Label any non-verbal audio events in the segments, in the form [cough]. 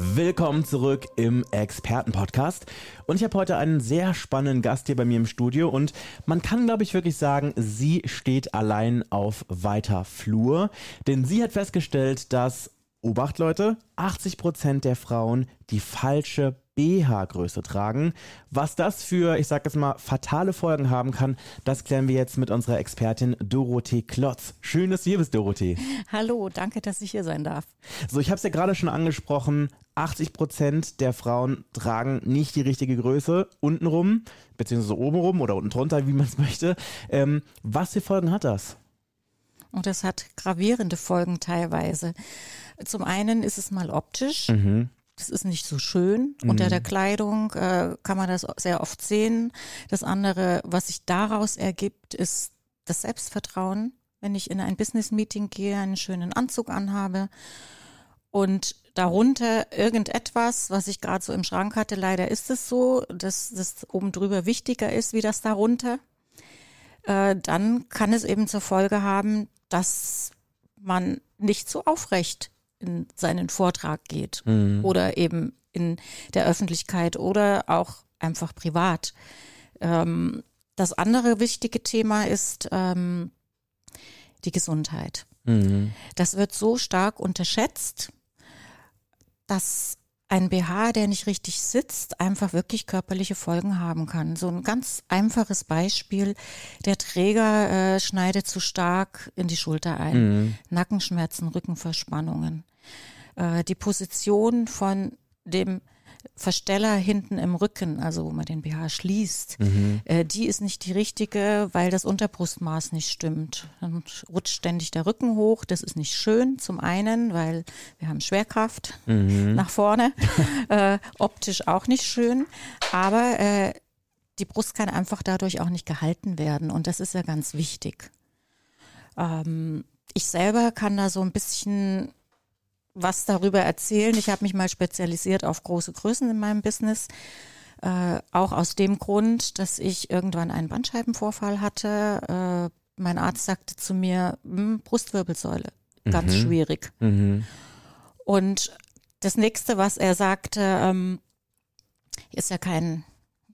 Willkommen zurück im Expertenpodcast. Und ich habe heute einen sehr spannenden Gast hier bei mir im Studio. Und man kann, glaube ich, wirklich sagen, sie steht allein auf weiter Flur. Denn sie hat festgestellt, dass Obacht Leute, 80% der Frauen die falsche BH-Größe tragen. Was das für, ich sag jetzt mal, fatale Folgen haben kann, das klären wir jetzt mit unserer Expertin Dorothee Klotz. Schön, dass du hier bist, Dorothee. Hallo, danke, dass ich hier sein darf. So, ich habe es ja gerade schon angesprochen, 80% der Frauen tragen nicht die richtige Größe untenrum, beziehungsweise obenrum oder unten drunter, wie man es [laughs] möchte. Ähm, was für Folgen hat das? Und das hat gravierende Folgen teilweise. Zum einen ist es mal optisch. Mhm. Das ist nicht so schön. Mhm. Unter der Kleidung äh, kann man das sehr oft sehen. Das andere, was sich daraus ergibt, ist das Selbstvertrauen. Wenn ich in ein Business-Meeting gehe, einen schönen Anzug anhabe und darunter irgendetwas, was ich gerade so im Schrank hatte, leider ist es so, dass das oben drüber wichtiger ist wie das darunter, äh, dann kann es eben zur Folge haben, dass man nicht so aufrecht in seinen Vortrag geht mhm. oder eben in der Öffentlichkeit oder auch einfach privat. Ähm, das andere wichtige Thema ist ähm, die Gesundheit. Mhm. Das wird so stark unterschätzt, dass ein BH, der nicht richtig sitzt, einfach wirklich körperliche Folgen haben kann. So ein ganz einfaches Beispiel. Der Träger äh, schneidet zu stark in die Schulter ein. Mhm. Nackenschmerzen, Rückenverspannungen. Äh, die Position von dem Versteller hinten im Rücken, also wo man den BH schließt, mhm. äh, die ist nicht die richtige, weil das Unterbrustmaß nicht stimmt. Dann rutscht ständig der Rücken hoch. Das ist nicht schön. Zum einen, weil wir haben Schwerkraft mhm. nach vorne. [laughs] äh, optisch auch nicht schön. Aber äh, die Brust kann einfach dadurch auch nicht gehalten werden. Und das ist ja ganz wichtig. Ähm, ich selber kann da so ein bisschen was darüber erzählen. Ich habe mich mal spezialisiert auf große Größen in meinem Business. Äh, auch aus dem Grund, dass ich irgendwann einen Bandscheibenvorfall hatte. Äh, mein Arzt sagte zu mir, hm, Brustwirbelsäule, ganz mhm. schwierig. Mhm. Und das nächste, was er sagte, ähm, ist ja kein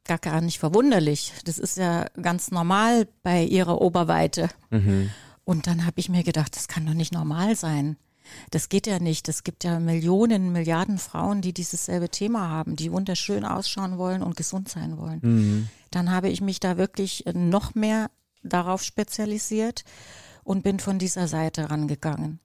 gar, gar nicht verwunderlich. Das ist ja ganz normal bei ihrer Oberweite. Mhm. Und dann habe ich mir gedacht, das kann doch nicht normal sein. Das geht ja nicht. Es gibt ja Millionen, Milliarden Frauen, die dieses selbe Thema haben, die wunderschön ausschauen wollen und gesund sein wollen. Mhm. Dann habe ich mich da wirklich noch mehr darauf spezialisiert und bin von dieser Seite rangegangen.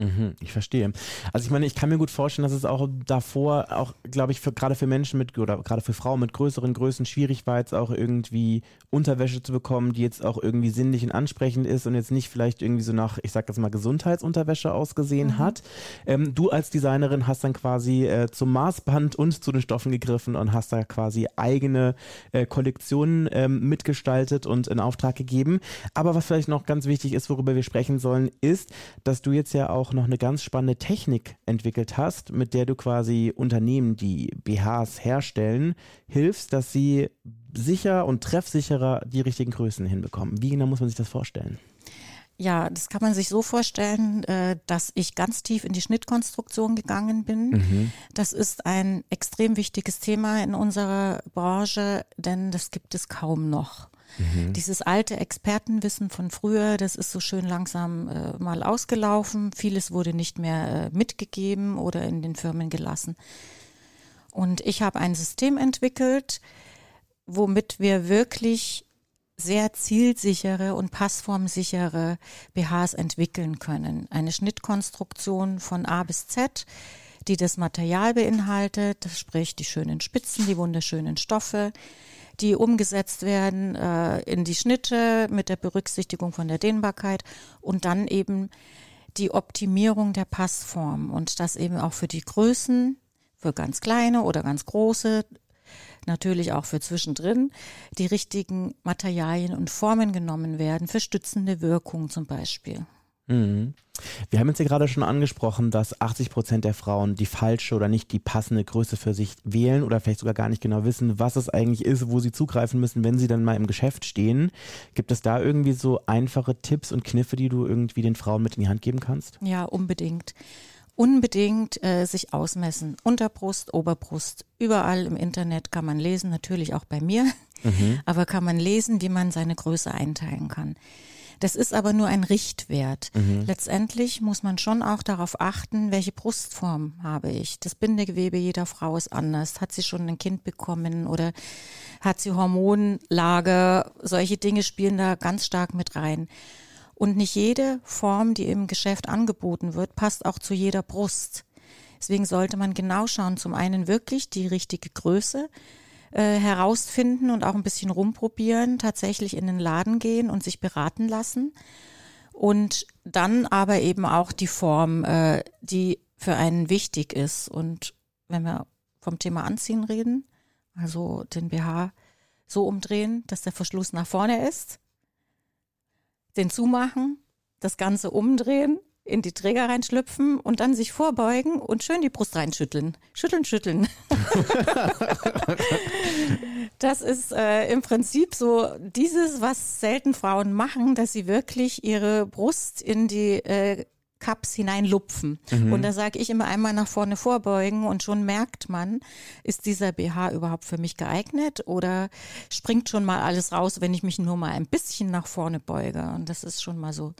Mhm, ich verstehe. Also ich meine, ich kann mir gut vorstellen, dass es auch davor, auch glaube ich, für, gerade für Menschen mit oder gerade für Frauen mit größeren Größen schwierig war, jetzt auch irgendwie Unterwäsche zu bekommen, die jetzt auch irgendwie sinnlich und ansprechend ist und jetzt nicht vielleicht irgendwie so nach, ich sag jetzt mal, Gesundheitsunterwäsche ausgesehen mhm. hat. Ähm, du als Designerin hast dann quasi äh, zum Maßband und zu den Stoffen gegriffen und hast da quasi eigene äh, Kollektionen ähm, mitgestaltet und in Auftrag gegeben. Aber was vielleicht noch ganz wichtig ist, worüber wir sprechen sollen, ist, dass du jetzt ja auch auch noch eine ganz spannende Technik entwickelt hast, mit der du quasi Unternehmen, die BHs herstellen, hilfst, dass sie sicher und treffsicherer die richtigen Größen hinbekommen. Wie genau muss man sich das vorstellen? Ja, das kann man sich so vorstellen, äh, dass ich ganz tief in die Schnittkonstruktion gegangen bin. Mhm. Das ist ein extrem wichtiges Thema in unserer Branche, denn das gibt es kaum noch. Mhm. Dieses alte Expertenwissen von früher, das ist so schön langsam äh, mal ausgelaufen. Vieles wurde nicht mehr äh, mitgegeben oder in den Firmen gelassen. Und ich habe ein System entwickelt, womit wir wirklich sehr zielsichere und passformsichere BHs entwickeln können. Eine Schnittkonstruktion von A bis Z, die das Material beinhaltet, sprich die schönen Spitzen, die wunderschönen Stoffe, die umgesetzt werden äh, in die Schnitte mit der Berücksichtigung von der Dehnbarkeit und dann eben die Optimierung der Passform und das eben auch für die Größen, für ganz kleine oder ganz große natürlich auch für zwischendrin, die richtigen Materialien und Formen genommen werden, für stützende Wirkung zum Beispiel. Mhm. Wir haben jetzt ja gerade schon angesprochen, dass 80 Prozent der Frauen die falsche oder nicht die passende Größe für sich wählen oder vielleicht sogar gar nicht genau wissen, was es eigentlich ist, wo sie zugreifen müssen, wenn sie dann mal im Geschäft stehen. Gibt es da irgendwie so einfache Tipps und Kniffe, die du irgendwie den Frauen mit in die Hand geben kannst? Ja, unbedingt. Unbedingt äh, sich ausmessen. Unterbrust, Oberbrust. Überall im Internet kann man lesen, natürlich auch bei mir, mhm. [laughs] aber kann man lesen, wie man seine Größe einteilen kann. Das ist aber nur ein Richtwert. Mhm. Letztendlich muss man schon auch darauf achten, welche Brustform habe ich. Das Bindegewebe jeder Frau ist anders. Hat sie schon ein Kind bekommen oder hat sie Hormonlage? Solche Dinge spielen da ganz stark mit rein. Und nicht jede Form, die im Geschäft angeboten wird, passt auch zu jeder Brust. Deswegen sollte man genau schauen, zum einen wirklich die richtige Größe, äh, herausfinden und auch ein bisschen rumprobieren, tatsächlich in den Laden gehen und sich beraten lassen. Und dann aber eben auch die Form, äh, die für einen wichtig ist. Und wenn wir vom Thema Anziehen reden, also den BH so umdrehen, dass der Verschluss nach vorne ist, den zumachen, das Ganze umdrehen in die Träger reinschlüpfen und dann sich vorbeugen und schön die Brust reinschütteln. Schütteln, schütteln. [laughs] das ist äh, im Prinzip so dieses, was selten Frauen machen, dass sie wirklich ihre Brust in die äh, Cups hineinlupfen. Mhm. Und da sage ich immer einmal nach vorne vorbeugen und schon merkt man, ist dieser BH überhaupt für mich geeignet oder springt schon mal alles raus, wenn ich mich nur mal ein bisschen nach vorne beuge. Und das ist schon mal so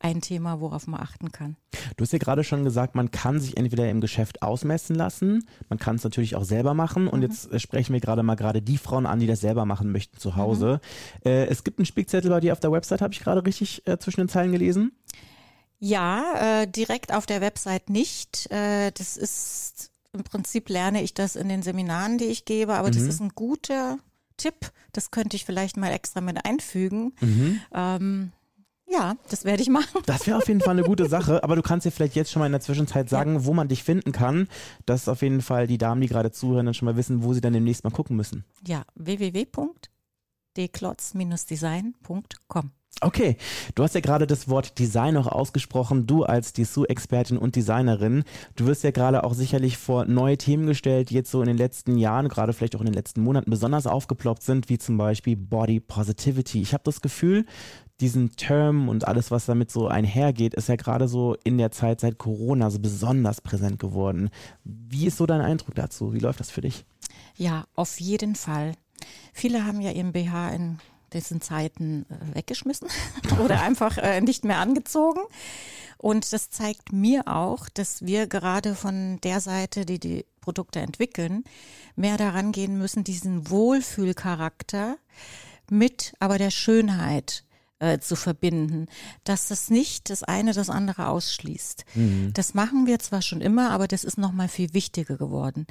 ein Thema, worauf man achten kann. Du hast ja gerade schon gesagt, man kann sich entweder im Geschäft ausmessen lassen, man kann es natürlich auch selber machen und mhm. jetzt äh, sprechen wir gerade mal gerade die Frauen an, die das selber machen möchten zu Hause. Mhm. Äh, es gibt einen Spickzettel bei dir auf der Website, habe ich gerade richtig äh, zwischen den Zeilen gelesen? Ja, äh, direkt auf der Website nicht. Äh, das ist im Prinzip lerne ich das in den Seminaren, die ich gebe, aber mhm. das ist ein guter Tipp. Das könnte ich vielleicht mal extra mit einfügen. Mhm. Ähm, ja, das werde ich machen. Das wäre auf jeden Fall eine gute Sache, aber du kannst dir vielleicht jetzt schon mal in der Zwischenzeit sagen, ja. wo man dich finden kann, dass auf jeden Fall die Damen, die gerade zuhören, dann schon mal wissen, wo sie dann demnächst mal gucken müssen. Ja, www.deklotz-design.com. Okay, du hast ja gerade das Wort Design auch ausgesprochen, du als Dessous-Expertin und Designerin. Du wirst ja gerade auch sicherlich vor neue Themen gestellt, die jetzt so in den letzten Jahren, gerade vielleicht auch in den letzten Monaten besonders aufgeploppt sind, wie zum Beispiel Body Positivity. Ich habe das Gefühl, diesen Term und alles, was damit so einhergeht, ist ja gerade so in der Zeit seit Corona so besonders präsent geworden. Wie ist so dein Eindruck dazu? Wie läuft das für dich? Ja, auf jeden Fall. Viele haben ja ihren BH in diesen Zeiten äh, weggeschmissen [laughs] oder [laughs] einfach äh, nicht mehr angezogen. Und das zeigt mir auch, dass wir gerade von der Seite, die die Produkte entwickeln, mehr daran gehen müssen, diesen Wohlfühlcharakter mit aber der Schönheit äh, zu verbinden, dass das nicht das eine das andere ausschließt. Mhm. Das machen wir zwar schon immer, aber das ist noch mal viel wichtiger geworden.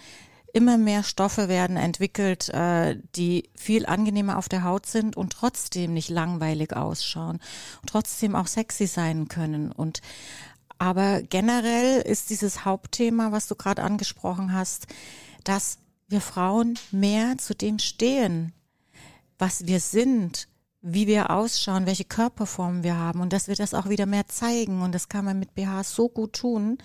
Immer mehr Stoffe werden entwickelt, äh, die viel angenehmer auf der Haut sind und trotzdem nicht langweilig ausschauen und trotzdem auch sexy sein können. Und aber generell ist dieses Hauptthema, was du gerade angesprochen hast, dass wir Frauen mehr zu dem stehen, was wir sind wie wir ausschauen, welche Körperformen wir haben und dass wir das auch wieder mehr zeigen. Und das kann man mit BHs so gut tun.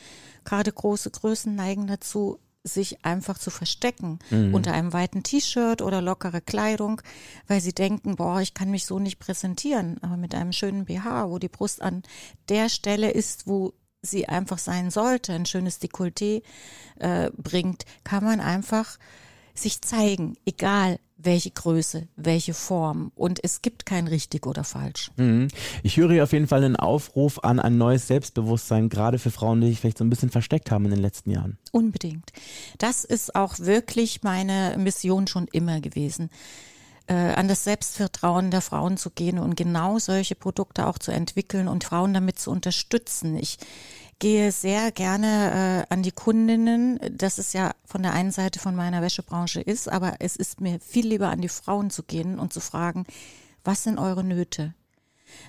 Gerade große Größen neigen dazu, sich einfach zu verstecken mhm. unter einem weiten T-Shirt oder lockere Kleidung, weil sie denken, boah, ich kann mich so nicht präsentieren. Aber mit einem schönen BH, wo die Brust an der Stelle ist, wo sie einfach sein sollte, ein schönes Dekolleté äh, bringt, kann man einfach sich zeigen, egal welche Größe, welche Form. Und es gibt kein richtig oder falsch. Mhm. Ich höre hier auf jeden Fall einen Aufruf an ein neues Selbstbewusstsein, gerade für Frauen, die sich vielleicht so ein bisschen versteckt haben in den letzten Jahren. Unbedingt. Das ist auch wirklich meine Mission schon immer gewesen. Äh, an das Selbstvertrauen der Frauen zu gehen und genau solche Produkte auch zu entwickeln und Frauen damit zu unterstützen. Ich gehe sehr gerne äh, an die Kundinnen, dass es ja von der einen Seite von meiner Wäschebranche ist, aber es ist mir viel lieber an die Frauen zu gehen und zu fragen, was sind eure Nöte?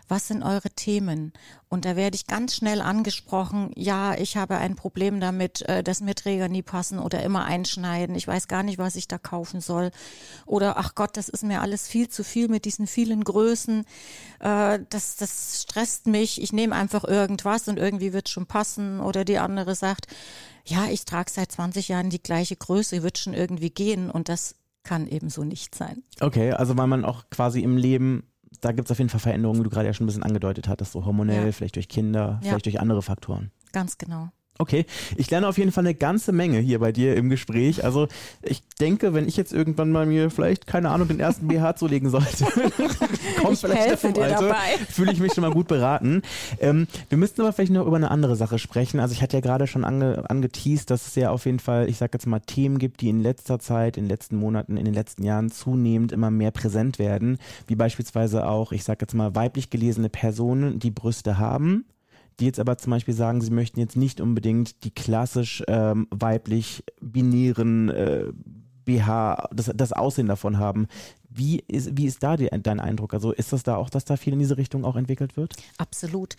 Was sind eure Themen? Und da werde ich ganz schnell angesprochen, ja, ich habe ein Problem damit, äh, dass mir Träger nie passen oder immer einschneiden. Ich weiß gar nicht, was ich da kaufen soll. Oder, ach Gott, das ist mir alles viel zu viel mit diesen vielen Größen. Äh, das, das stresst mich. Ich nehme einfach irgendwas und irgendwie wird schon passen. Oder die andere sagt, ja, ich trage seit 20 Jahren die gleiche Größe, wird schon irgendwie gehen. Und das kann ebenso nicht sein. Okay, also weil man auch quasi im Leben da gibt es auf jeden Fall Veränderungen, wie du gerade ja schon ein bisschen angedeutet hattest, so hormonell, ja. vielleicht durch Kinder, ja. vielleicht durch andere Faktoren. Ganz genau. Okay, ich lerne auf jeden Fall eine ganze Menge hier bei dir im Gespräch. Also ich denke, wenn ich jetzt irgendwann mal mir vielleicht, keine Ahnung, den ersten BH zulegen sollte, [laughs] kommt ich vielleicht helfe dir Alter, dabei. fühle ich mich schon mal gut beraten. Ähm, wir müssten aber vielleicht noch über eine andere Sache sprechen. Also ich hatte ja gerade schon ange, angeteased, dass es ja auf jeden Fall, ich sage jetzt mal, Themen gibt, die in letzter Zeit, in den letzten Monaten, in den letzten Jahren zunehmend immer mehr präsent werden. Wie beispielsweise auch, ich sage jetzt mal, weiblich gelesene Personen, die Brüste haben die jetzt aber zum Beispiel sagen, sie möchten jetzt nicht unbedingt die klassisch ähm, weiblich binären äh, BH, das, das Aussehen davon haben. Wie ist, wie ist da die, dein Eindruck? Also ist das da auch, dass da viel in diese Richtung auch entwickelt wird? Absolut.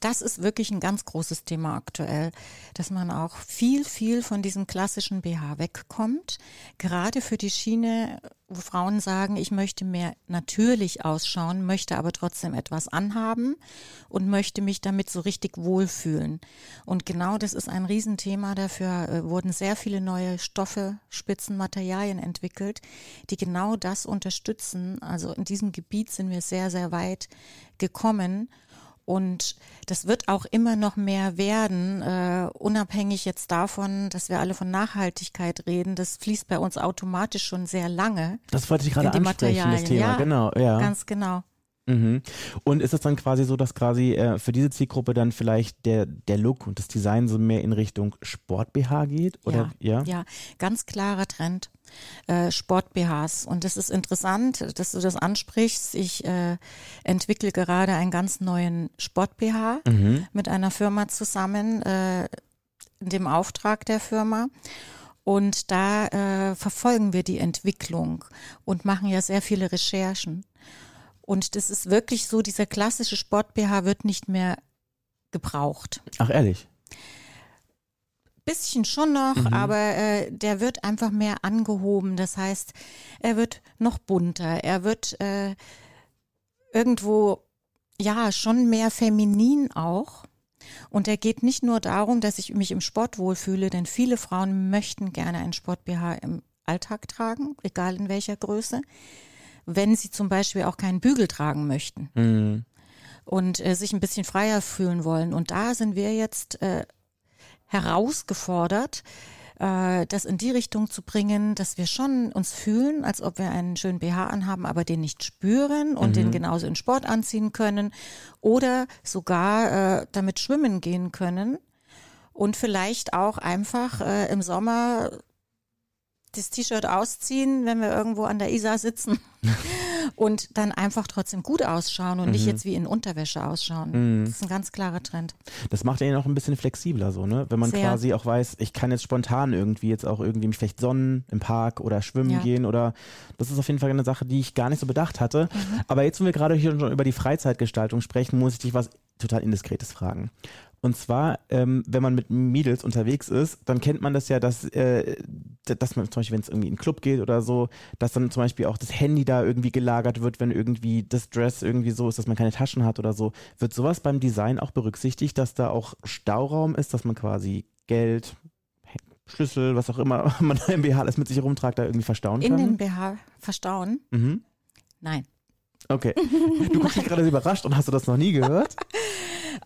Das ist wirklich ein ganz großes Thema aktuell, dass man auch viel, viel von diesem klassischen BH wegkommt. Gerade für die Schiene, wo Frauen sagen, ich möchte mehr natürlich ausschauen, möchte aber trotzdem etwas anhaben und möchte mich damit so richtig wohlfühlen. Und genau das ist ein Riesenthema. Dafür äh, wurden sehr viele neue Stoffe, Spitzen, Materialien entwickelt, die genau das unterstützen. Also in diesem Gebiet sind wir sehr, sehr weit gekommen. Und das wird auch immer noch mehr werden, äh, unabhängig jetzt davon, dass wir alle von Nachhaltigkeit reden. Das fließt bei uns automatisch schon sehr lange. Das wollte ich gerade ansprechen, das Thema, ja, genau. Ja. Ganz genau. Mhm. Und ist es dann quasi so, dass quasi äh, für diese Zielgruppe dann vielleicht der, der Look und das Design so mehr in Richtung Sport-BH geht? Oder? Ja, ja, ja, ganz klarer Trend. Äh, Sport-BHs. Und es ist interessant, dass du das ansprichst. Ich äh, entwickle gerade einen ganz neuen Sport-BH mhm. mit einer Firma zusammen, äh, in dem Auftrag der Firma. Und da äh, verfolgen wir die Entwicklung und machen ja sehr viele Recherchen. Und das ist wirklich so, dieser klassische Sport-BH wird nicht mehr gebraucht. Ach ehrlich? bisschen schon noch, mhm. aber äh, der wird einfach mehr angehoben. Das heißt, er wird noch bunter, er wird äh, irgendwo ja schon mehr feminin auch. Und er geht nicht nur darum, dass ich mich im Sport wohlfühle, denn viele Frauen möchten gerne ein Sport-BH im Alltag tragen, egal in welcher Größe, wenn sie zum Beispiel auch keinen Bügel tragen möchten. Mhm. Und äh, sich ein bisschen freier fühlen wollen. Und da sind wir jetzt äh, herausgefordert, äh, das in die Richtung zu bringen, dass wir schon uns fühlen, als ob wir einen schönen BH anhaben, aber den nicht spüren und mhm. den genauso in Sport anziehen können oder sogar äh, damit schwimmen gehen können und vielleicht auch einfach äh, im Sommer das T-Shirt ausziehen, wenn wir irgendwo an der Isar sitzen [laughs] und dann einfach trotzdem gut ausschauen und mhm. nicht jetzt wie in Unterwäsche ausschauen. Mhm. Das ist ein ganz klarer Trend. Das macht ja auch ein bisschen flexibler so, ne? Wenn man Sehr. quasi auch weiß, ich kann jetzt spontan irgendwie jetzt auch irgendwie mich vielleicht sonnen im Park oder schwimmen ja. gehen oder das ist auf jeden Fall eine Sache, die ich gar nicht so bedacht hatte. Mhm. Aber jetzt, wenn wir gerade hier schon über die Freizeitgestaltung sprechen, muss ich dich was total Indiskretes fragen. Und zwar, ähm, wenn man mit Mädels unterwegs ist, dann kennt man das ja, dass, äh, dass man zum Beispiel, wenn es irgendwie in einen Club geht oder so, dass dann zum Beispiel auch das Handy da irgendwie gelagert wird, wenn irgendwie das Dress irgendwie so ist, dass man keine Taschen hat oder so. Wird sowas beim Design auch berücksichtigt, dass da auch Stauraum ist, dass man quasi Geld, Schlüssel, was auch immer [laughs] man im BH alles mit sich herumtragt, da irgendwie verstauen kann? In den BH verstauen? Mhm. Nein. Okay. Du guckst dich gerade überrascht und hast du das noch nie gehört? [laughs]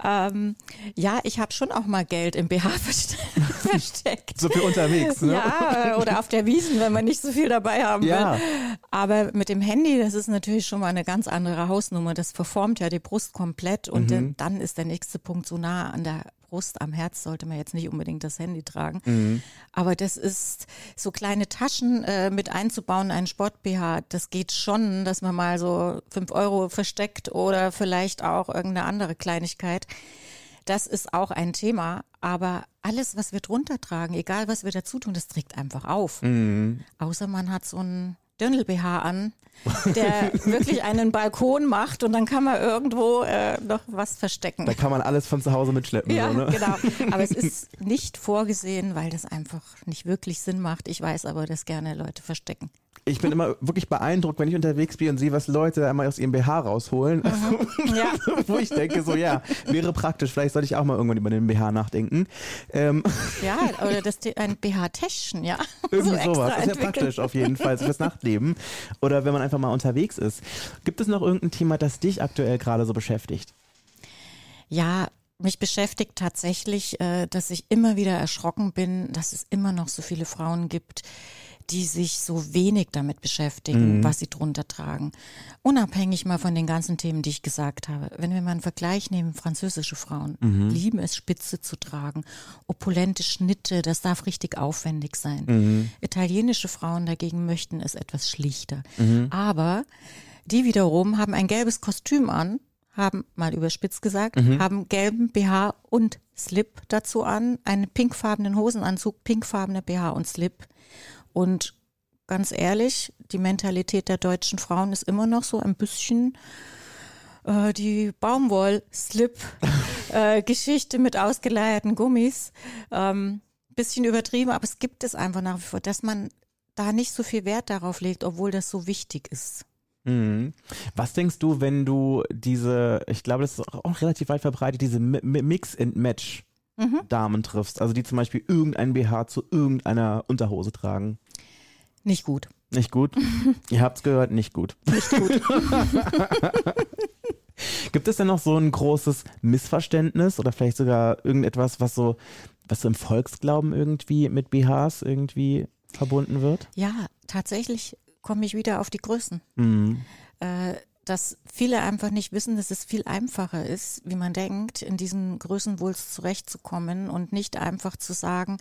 ähm, ja, ich habe schon auch mal Geld im BH [laughs] versteckt. so viel unterwegs, ne? Ja, oder auf der Wiesen, wenn man nicht so viel dabei haben ja. will. Aber mit dem Handy, das ist natürlich schon mal eine ganz andere Hausnummer. Das verformt ja die Brust komplett und mhm. dann ist der nächste Punkt so nah an der Brust, am Herz sollte man jetzt nicht unbedingt das Handy tragen. Mhm. Aber das ist so kleine Taschen äh, mit einzubauen, einen Sport-BH, das geht schon, dass man mal so fünf Euro versteckt oder vielleicht auch irgendeine andere Kleinigkeit. Das ist auch ein Thema, aber alles, was wir drunter tragen, egal was wir dazu tun, das trägt einfach auf. Mhm. Außer man hat so ein Dirndl-BH an, der [laughs] wirklich einen Balkon macht und dann kann man irgendwo äh, noch was verstecken. Da kann man alles von zu Hause mitschleppen. Ja, so, ne? genau. [laughs] Aber es ist nicht vorgesehen, weil das einfach nicht wirklich Sinn macht. Ich weiß aber, dass gerne Leute verstecken. Ich bin immer wirklich beeindruckt, wenn ich unterwegs bin und sehe, was Leute einmal aus ihrem BH rausholen. Mhm. [laughs] Ja. Wo ich denke, so ja, wäre praktisch. Vielleicht sollte ich auch mal irgendwann über den BH nachdenken. Ähm, Ja, oder das ein BH-Täschchen, ja. [laughs] irgendwie So sowas. Ist ja praktisch auf jeden Fall fürs Nachtleben. Oder wenn man einfach mal unterwegs ist. Gibt es noch irgendein Thema, das dich aktuell gerade so beschäftigt? Ja, mich beschäftigt tatsächlich, äh, dass ich immer wieder erschrocken bin, dass es immer noch so viele Frauen gibt, die sich so wenig damit beschäftigen, was sie drunter tragen. Unabhängig mal von den ganzen Themen, die ich gesagt habe. Wenn wir mal einen Vergleich nehmen, französische Frauen lieben es, Spitze zu tragen, opulente Schnitte, das darf richtig aufwendig sein. Italienische Frauen dagegen möchten es etwas schlichter. Aber die wiederum haben ein gelbes Kostüm an, haben, mal überspitzt gesagt, haben gelben BH und Slip dazu an, einen pinkfarbenen Hosenanzug, pinkfarbene BH und Slip. Und ganz ehrlich, die Mentalität der deutschen Frauen ist immer noch so ein bisschen äh, die Baumwoll-Slip-Geschichte [laughs] mit ausgeleierten Gummis. Ähm, bisschen übertrieben, aber es gibt es einfach nach wie vor, dass man da nicht so viel Wert darauf legt, obwohl das so wichtig ist. Mhm. Was denkst du, wenn du diese, ich glaube, das ist auch relativ weit verbreitet, diese Mi- Mi- Mix-and-Match Damen triffst, also die zum Beispiel irgendein BH zu irgendeiner Unterhose tragen? Nicht gut. Nicht gut? [laughs] Ihr habt's gehört, nicht gut. Nicht gut. [laughs] Gibt es denn noch so ein großes Missverständnis oder vielleicht sogar irgendetwas, was so, was so im Volksglauben irgendwie mit BHs irgendwie verbunden wird? ja, tatsächlich komme ich wieder auf die Größen. Mhm. äh, dass viele einfach nicht wissen, dass es viel einfacher ist, wie man denkt, in diesen Größenwulst zurechtzukommen und nicht einfach zu sagen,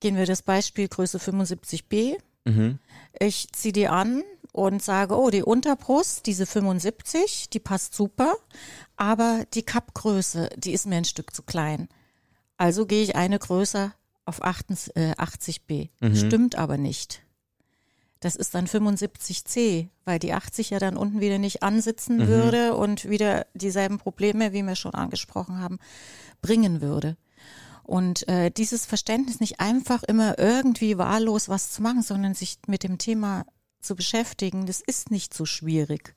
gehen wir das Beispiel Größe 75b, Mhm. ich ziehe die an und sage, oh, die Unterbrust, diese 75, die passt super, aber die Kappgröße, die ist mir ein Stück zu klein. Also gehe ich eine größer auf 80, äh, 80b. Stimmt aber nicht. Das ist dann 75c, weil die 80 ja dann unten wieder nicht ansitzen würde und wieder dieselben Probleme, wie wir schon angesprochen haben, bringen würde. Und äh, dieses Verständnis nicht einfach immer irgendwie wahllos was zu machen, sondern sich mit dem Thema zu beschäftigen, das ist nicht so schwierig.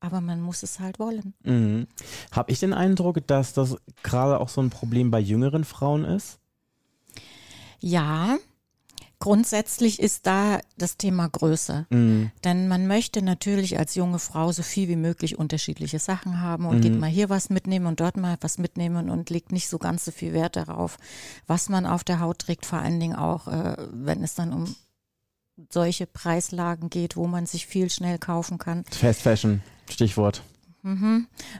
Aber man muss es halt wollen. Mhm. Habe ich den Eindruck, dass das gerade auch so ein Problem bei jüngeren Frauen ist? Ja, grundsätzlich ist da das Thema Größe. Mhm. Denn man möchte natürlich als junge Frau so viel wie möglich unterschiedliche Sachen haben und geht mal hier was mitnehmen und dort mal was mitnehmen und legt nicht so ganz so viel Wert darauf, was man auf der Haut trägt, vor allen Dingen auch, äh, wenn es dann um solche Preislagen geht, wo man sich viel schnell kaufen kann. Fast Fashion, Stichwort.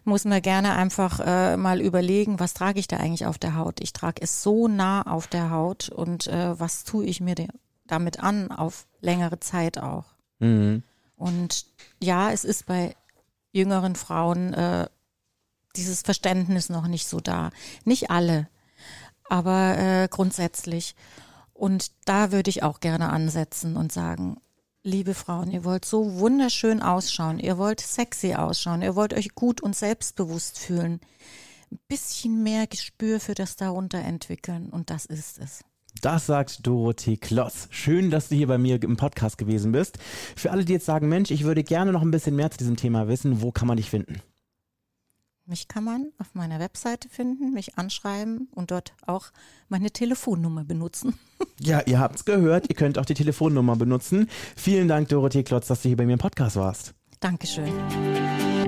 Muss man gerne einfach äh, mal überlegen, was trage ich da eigentlich auf der Haut. Ich trage es so nah auf der Haut und äh, was tue ich mir damit an auf längere Zeit auch. Mhm. Und ja, es ist bei jüngeren Frauen äh, dieses Verständnis noch nicht so da. Nicht alle, aber äh, grundsätzlich. Und da würde ich auch gerne ansetzen und sagen, liebe Frauen, ihr wollt so wunderschön ausschauen, ihr wollt sexy ausschauen, ihr wollt euch gut und selbstbewusst fühlen. Ein bisschen mehr Gespür für das darunter entwickeln und das ist es. Das sagt Dorothee Kloss. Schön, dass du hier bei mir im Podcast gewesen bist. Für alle, die jetzt sagen, Mensch, ich würde gerne noch ein bisschen mehr zu diesem Thema wissen, wo kann man dich finden? Mich kann man auf meiner Webseite finden, mich anschreiben und dort auch meine Telefonnummer benutzen. [laughs] Ja, ihr habt's gehört. Ihr könnt auch die Telefonnummer benutzen. Vielen Dank, Dorothee Klotz, dass du hier bei mir im Podcast warst. Dankeschön.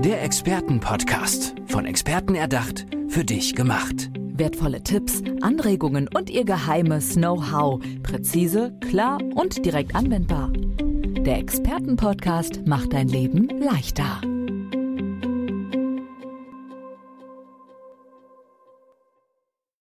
Der Expertenpodcast. Von Experten erdacht, für dich gemacht. Wertvolle Tipps, Anregungen und ihr geheimes Know-how. Präzise, klar und direkt anwendbar. Der Expertenpodcast macht dein Leben leichter.